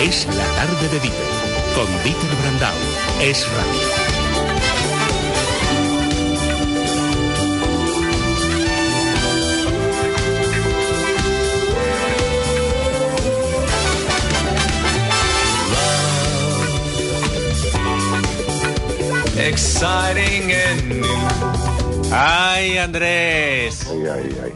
Es la tarde de Dieter, con Dieter Brandau. Es radio. exciting and new. Ay, Andrés. Ay, ay, ay.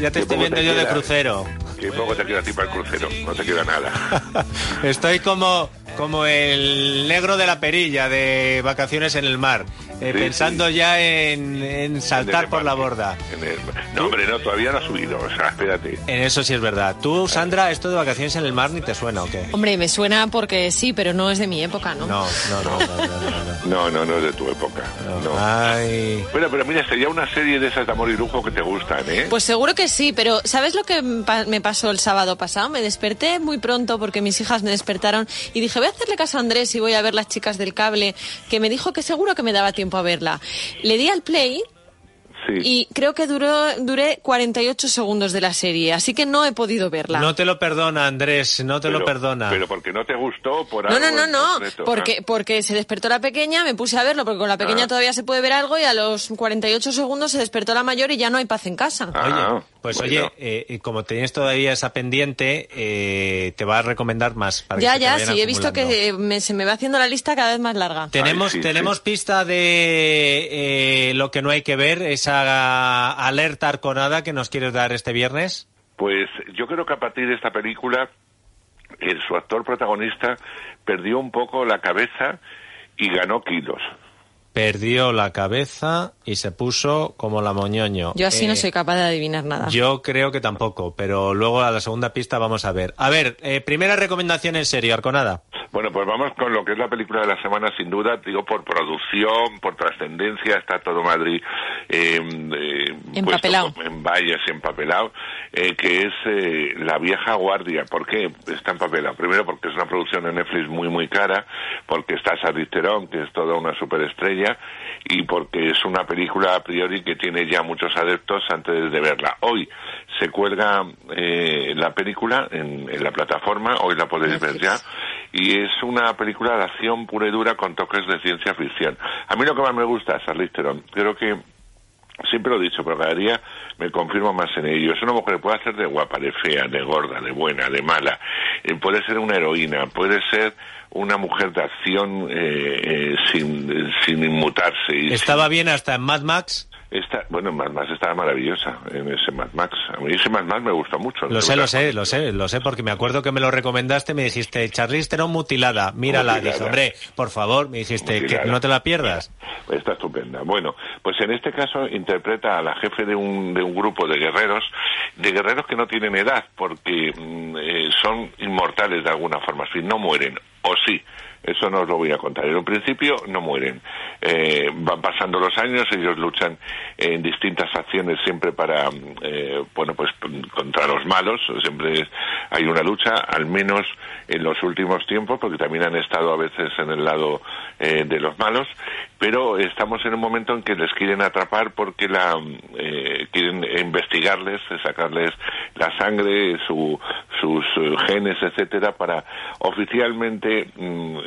Ya te estoy viendo te yo de crucero. Qué poco te queda a ti para el crucero. No te queda nada. Estoy como, como el negro de la perilla de vacaciones en el mar, eh, Sí, pensando ya en, en saltar En por la borda. En el- No, hombre, no, todavía no ha subido. O sea, espérate. En eso sí es verdad. Tú, Sandra, esto de vacaciones en el mar ni te suena o qué? Hombre, me suena porque sí, pero no es de mi época, ¿no? No, no, no, no, no, no, No, no, no es de tu época. no. No. Ay. Bueno, pero mira, sería una serie de esas de amor y lujo que te gustan, ¿eh? Pues seguro que sí, pero ¿sabes lo que me pasó el sábado pasado? Me desperté muy pronto porque mis hijas me despertaron y dije, voy a hacerle caso a Andrés y voy a ver las chicas del cable, que me dijo que seguro que me daba tiempo a verla. Le di al play sí. y creo que duró, duré 48 segundos de la serie, así que no he podido verla. No te lo perdona, Andrés, no te lo perdona. Pero porque no te gustó por No, algo no, no, no, concreto, porque, ¿no? porque se despertó la pequeña, me puse a verlo, porque con la pequeña Ah. todavía se puede ver algo y a los 48 segundos se despertó la mayor y ya no hay paz en casa. Ah, Oye, pues bueno. oye, eh, como tenías todavía esa pendiente, eh, te va a recomendar más. Para ya, ya, sí, he visto que me- se me va haciendo la lista cada vez más larga. Tenemos, Ay, sí, tenemos sí. pista de eh, lo que no hay que ver, esa alerta arconada que nos quieres dar este viernes. Pues yo creo que a partir de esta película, eh, su actor protagonista perdió un poco la cabeza y ganó kilos. Perdió la cabeza y se puso como la moñoño. Yo así no Eh, soy capaz de adivinar nada. Yo creo que tampoco, pero luego a la segunda pista vamos a ver. A ver, eh, primera recomendación en serio, Arconada. Bueno, pues vamos con lo que es la película de la semana, sin duda, digo, por producción, por trascendencia, está todo Madrid eh, eh, Empapelado. puesto en vallas, empapelado, eh, que es eh, La vieja guardia. ¿Por qué está empapelado? Primero porque es una producción de Netflix muy, muy cara, porque está Charlize Theron, que es toda una superestrella, y porque es una película a priori que tiene ya muchos adeptos antes de verla. Hoy se cuelga eh, la película en, en la plataforma, hoy la podéis ver ya, y es una película de acción pura y dura con toques de ciencia ficción. A mí lo que más me gusta es Charlize Theron. Creo que Siempre lo he dicho, pero cada día me confirmo más en ello. Es una mujer que puede hacer de guapa, de fea, de gorda, de buena, de mala. Eh, puede ser una heroína, puede ser una mujer de acción eh, eh, sin, sin inmutarse. Y Estaba bien hasta en Mad Max. Esta, bueno, Mad Max estaba maravillosa en ese Mad Max. A mí ese Mad Max me gustó mucho. Lo sé, lo sé, lo sé, lo sé, porque me acuerdo que me lo recomendaste, me dijiste, Charlize Theron mutilada, mírala, Mutilada. dije, hombre, por favor, me dijiste, que no te la pierdas. Está estupenda. Bueno, pues en este caso interpreta a la jefe de un, de un grupo de guerreros, de guerreros que no tienen edad, porque mm, eh, son inmortales de alguna forma, si no mueren, o sí. Eso no os lo voy a contar. En un principio no mueren. Eh, van pasando los años, ellos luchan en distintas acciones siempre para, eh, bueno, pues contra los malos. Siempre hay una lucha, al menos en los últimos tiempos, porque también han estado a veces en el lado eh, de los malos, pero estamos en un momento en que les quieren atrapar porque la eh, quieren investigarles, sacarles la sangre, su, sus eh, genes, etcétera, para oficialmente mm,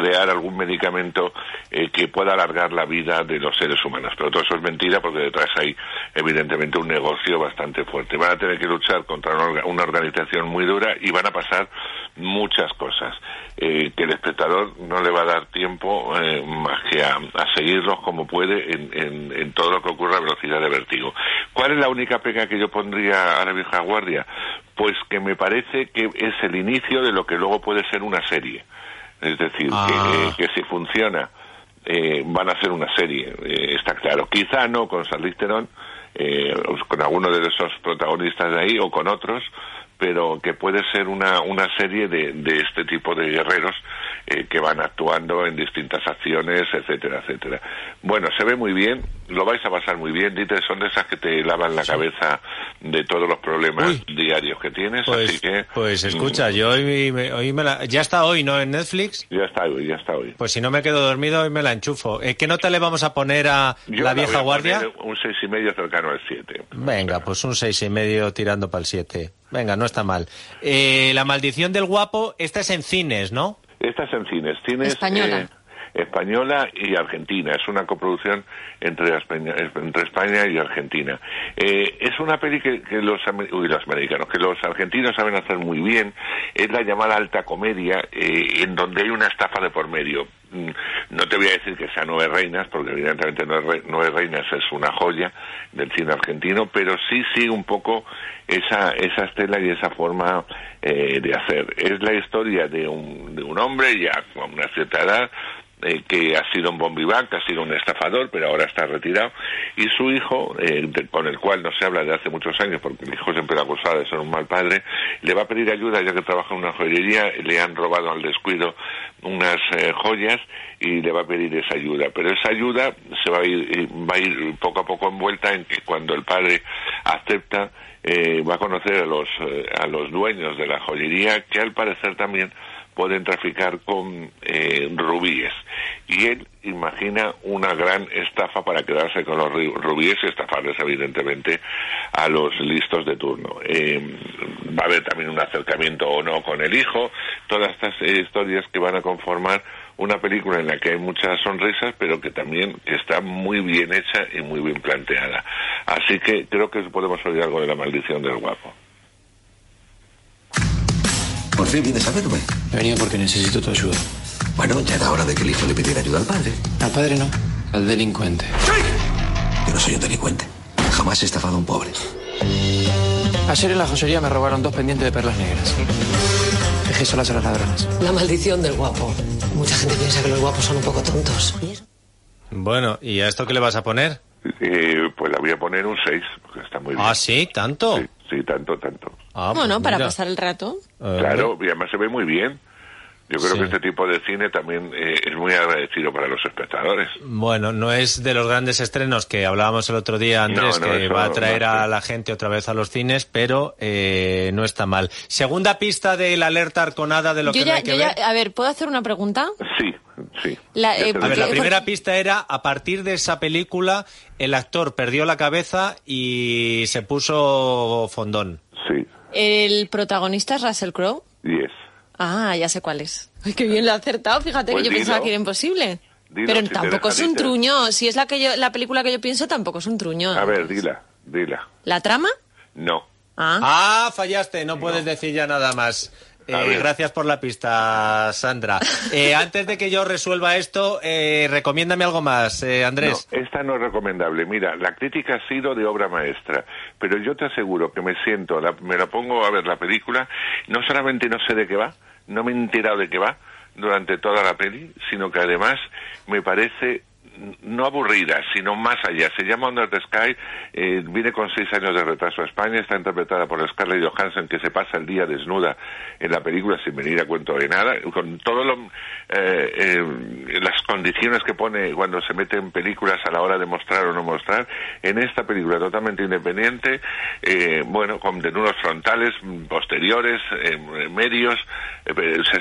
crear algún medicamento eh, que pueda alargar la vida de los seres humanos. Pero todo eso es mentira porque detrás hay evidentemente un negocio bastante fuerte. Van a tener que luchar contra una, orga- una organización muy dura y van a pasar muchas cosas eh, que el espectador no le va a dar tiempo eh, más que a, seguirlos como puede en, en- en todo lo que ocurra a velocidad de vértigo. ¿Cuál es la única pega que yo pondría a la vieja guardia? Pues que me parece que es el inicio de lo que luego puede ser una serie. Es decir, Ah. que, eh, que si funciona eh, van a ser una serie, eh, está claro. Quizá no con Charlize Theron, eh, con alguno de esos protagonistas de ahí o con otros, pero que puede ser una, una serie de, de este tipo de guerreros eh, que van actuando en distintas acciones, etcétera, etcétera. Bueno, se ve muy bien, lo vais a pasar muy bien, Dieter, son de esas que te lavan la cabeza de todos los problemas Uy. diarios que tienes, Pues, así que... pues escucha, mm, yo hoy, me- hoy me la... Ya está hoy, ¿no? En Netflix. Ya está hoy, ya está hoy. Pues si no me quedo dormido, hoy me la enchufo. Eh, ¿Qué nota le vamos a poner a Yo la vieja guardia? Un seis y medio cercano al siete. Venga, pues un seis y medio tirando para el siete. Venga, no está mal. Eh, la maldición del guapo, esta es en cines, ¿no? Esta es en cines. cines Española. eh, española y argentina. Es una coproducción entre España, entre España y Argentina. Eh, es una peli que, los, uy, los americanos, que los argentinos saben hacer muy bien. Es la llamada alta comedia, eh, en donde hay una estafa de por medio. Mm, No te voy a decir que sea Nueve Reinas, porque evidentemente Nueve, Re- Nueve Reinas es una joya del cine argentino, pero sí sigue un poco esa, esa estela y esa forma eh, de hacer. Es la historia de un, de un hombre ya con una cierta edad, eh, que ha sido un bombivac, ha sido un estafador, pero ahora está retirado, y su hijo, eh, de- con el cual no se habla de hace muchos años, porque el hijo siempre lo ha acusado de ser un mal padre, le va a pedir ayuda ya que trabaja en una joyería, le han robado al descuido unas eh, joyas y le va a pedir esa ayuda, pero esa ayuda se va a ir, eh, va a ir poco a poco envuelta en que cuando el padre acepta, eh, va a conocer a los, a los dueños de la joyería, que al parecer también pueden traficar con eh, rubíes. Y él imagina una gran estafa para quedarse con los rubíes y estafarles, evidentemente, a los listos de turno. Eh, va a haber también un acercamiento o no con el hijo, todas estas eh, historias que van a conformar una película en la que hay muchas sonrisas, pero que también está muy bien hecha y muy bien planteada. Así que creo que podemos oír algo de la maldición del guapo. Fin vienes a verme. He venido porque necesito tu ayuda. Bueno, ya era hora de que el hijo le pidiera ayuda al padre. Al padre no, al delincuente. Yo no soy un delincuente. Jamás he estafado a un pobre. Ayer en la joyería me robaron dos pendientes de perlas negras. Dejé solas a los ladrones. La maldición del guapo. Mucha gente piensa que los guapos son un poco tontos. Bueno, ¿y a esto qué le vas a poner? Eh, pues la voy a poner un 6, porque está muy bien. Ah, sí, tanto. Sí, sí, tanto, tanto. Ah, Bueno, pues para mira. pasar el rato. Claro, y además se ve muy bien. Yo creo Sí. que este tipo de cine también eh, es muy agradecido para los espectadores. Bueno, no es de los grandes estrenos que hablábamos el otro día, Andrés, No, no, que va a traer no, a la gente otra vez a los cines, pero eh, no está mal. Segunda pista de la alerta arconada de lo Yo que no ya, hay que yo ya, ver. a ver, ¿puedo hacer una pregunta? Sí, sí. La, eh, A ver, la porque- primera pista era, a partir de esa película, el actor perdió la cabeza y se puso fondón. Sí, El protagonista es Russell Crowe. yes. Ah, ya sé cuál es. Ay, qué bien lo ha acertado. Fíjate Pues que yo dilo. pensaba que era imposible. Dilo, Pero si tampoco es un truño. Si es la que yo, la película que yo pienso, tampoco es un truño. A ver, dila, dila. ¿La trama? No. Ah. Ah, fallaste, no puedes decir ya nada más. Eh, gracias por la pista, Sandra. Eh, antes de que yo resuelva esto, eh, recomiéndame algo más, eh, Andrés. No, esta no es recomendable. Mira, la crítica ha sido de obra maestra, pero yo te aseguro que me siento, la- me la pongo a ver la película, no solamente no sé de qué va, no me he enterado de qué va durante toda la peli, sino que además me parece no aburrida, sino más allá. Se llama Under the Sky, eh, viene con seis años de retraso a España, está interpretada por Scarlett Johansson, que se pasa el día desnuda en la película sin venir a cuento de nada, con todas las condiciones que pone cuando se mete en películas a la hora de mostrar o no mostrar. En esta película totalmente independiente, eh, bueno, con desnudos frontales, posteriores, eh, medios, eh,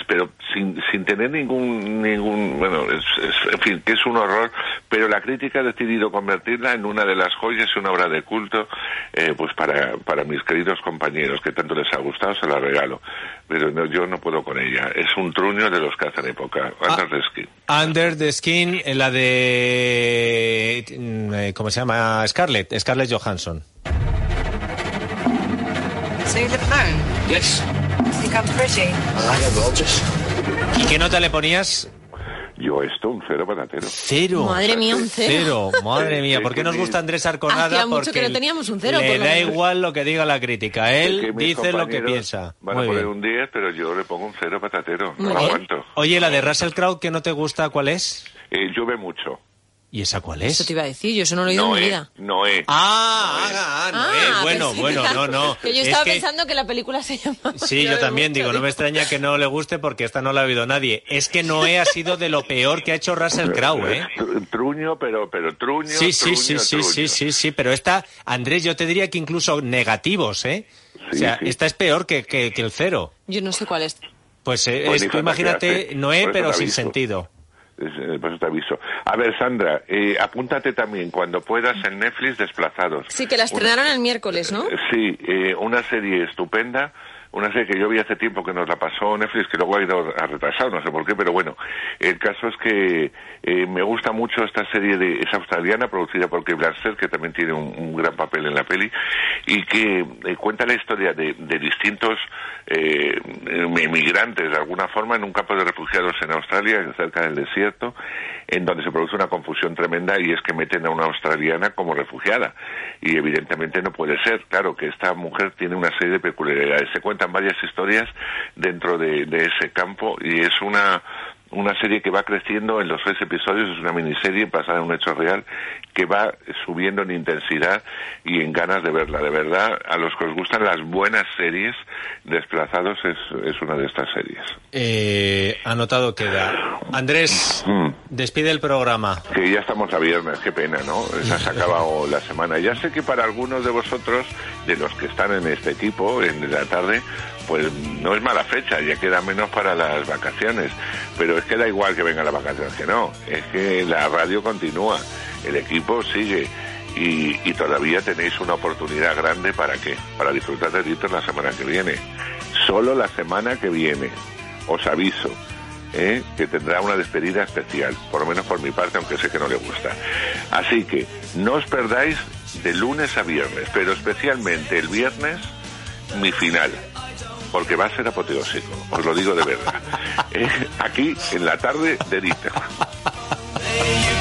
pero, sin, sin tener ningún, ningún bueno, en fin, que es un horror, pero la crítica ha decidido convertirla en una de las joyas y una obra de culto, eh, pues para, para mis queridos compañeros, que tanto les ha gustado, se la regalo. Pero no, yo no puedo con ella. Es un truño de los que hacen época. Under the Skin. Under the Skin, eh, la de... eh, ¿Cómo se llama? Scarlett, Scarlett Johansson. So you live alone? Yes. Think I'm pretty? I have vultures. ¿Y qué nota le ponías? Yo esto, un cero patatero. Cero. Madre mía, un cero. Madre mía. ¿Por qué nos gusta Andrés Arconada? Hacía mucho Porque que no teníamos un cero, Le por da menos. igual lo que diga la crítica. Es Él que mis dice lo que piensa. Van Muy a poner bien. un 10, pero yo le pongo un cero patatero. Muy No bien. aguanto. Oye, la de Russell Crowe que no te gusta, ¿cuál es? Eh, llueve mucho. ¿Y esa cuál Eso es? te iba a decir, yo eso no lo he oído en mi Noé, vida. Noé. Ah, ah, ah, Ah, es. Bueno, pensé bueno, que- no, no. Que yo Es estaba que- pensando que la película se llamaba. Sí, yo también digo, no me extraña que no le guste porque esta no la ha oído nadie. Es que Noé ha sido de lo peor que ha hecho Russell Crowe, ¿eh? Tru- Truño, pero, pero truño, Sí, sí, truño, sí, sí, truño. sí, sí, sí, pero esta, Andrés, yo te diría que incluso negativos, ¿eh? o Sí, sea, sí. esta es peor que, que, que el cero. Yo no sé cuál es. Pues eh, Pues es, tú imagínate. Noé, eso pero sin sentido. Eh, por eso te aviso. A ver, Sandra, eh, apúntate también cuando puedas en Netflix Desplazados. Sí, que la estrenaron el miércoles, ¿no? Sí, eh, una serie estupenda, una serie que yo vi hace tiempo que nos la pasó Netflix, que luego ha ido a retrasar, no sé por qué, pero bueno, el caso es que eh, me gusta mucho esta serie de es australiana, producida por Kate Blanchett, que también tiene un, gran papel en la peli, y que eh, cuenta la historia de, distintos eh, emigrantes, de alguna forma, en un campo de refugiados en Australia, cerca del desierto, en donde se produce una confusión tremenda y es que meten a una australiana como refugiada. Y evidentemente no puede ser. Claro que esta mujer tiene una serie de peculiaridades. Se varias historias dentro de, de ese campo y es una una serie que va creciendo en los seis episodios, es una miniserie basada en un hecho real que va subiendo en intensidad y en ganas de verla. De verdad, a los que os gustan las buenas series, Desplazados es, es una de estas series. Eh, anotado queda. Andrés, Mm. despide el programa. Que ya estamos a viernes, qué pena, ¿no? Esa se ha acabado la semana. Ya sé que para algunos de vosotros, de los que están en este equipo, en la tarde, pues no es mala fecha, ya queda menos para las vacaciones. Pero es que da igual que vengan las vacaciones que no. Es que la radio continúa, el equipo sigue. Y, todavía tenéis una oportunidad grande para qué? Para disfrutar de Dieter la semana que viene. Solo la semana que viene. Os aviso. ¿eh? que tendrá una despedida especial, por lo menos por mi parte, aunque sé que no le gusta. Así que no os perdáis de lunes a viernes, pero especialmente el viernes, mi final, porque va a ser apoteósico, os lo digo de verdad. ¿eh? aquí, en la tarde de Dieter.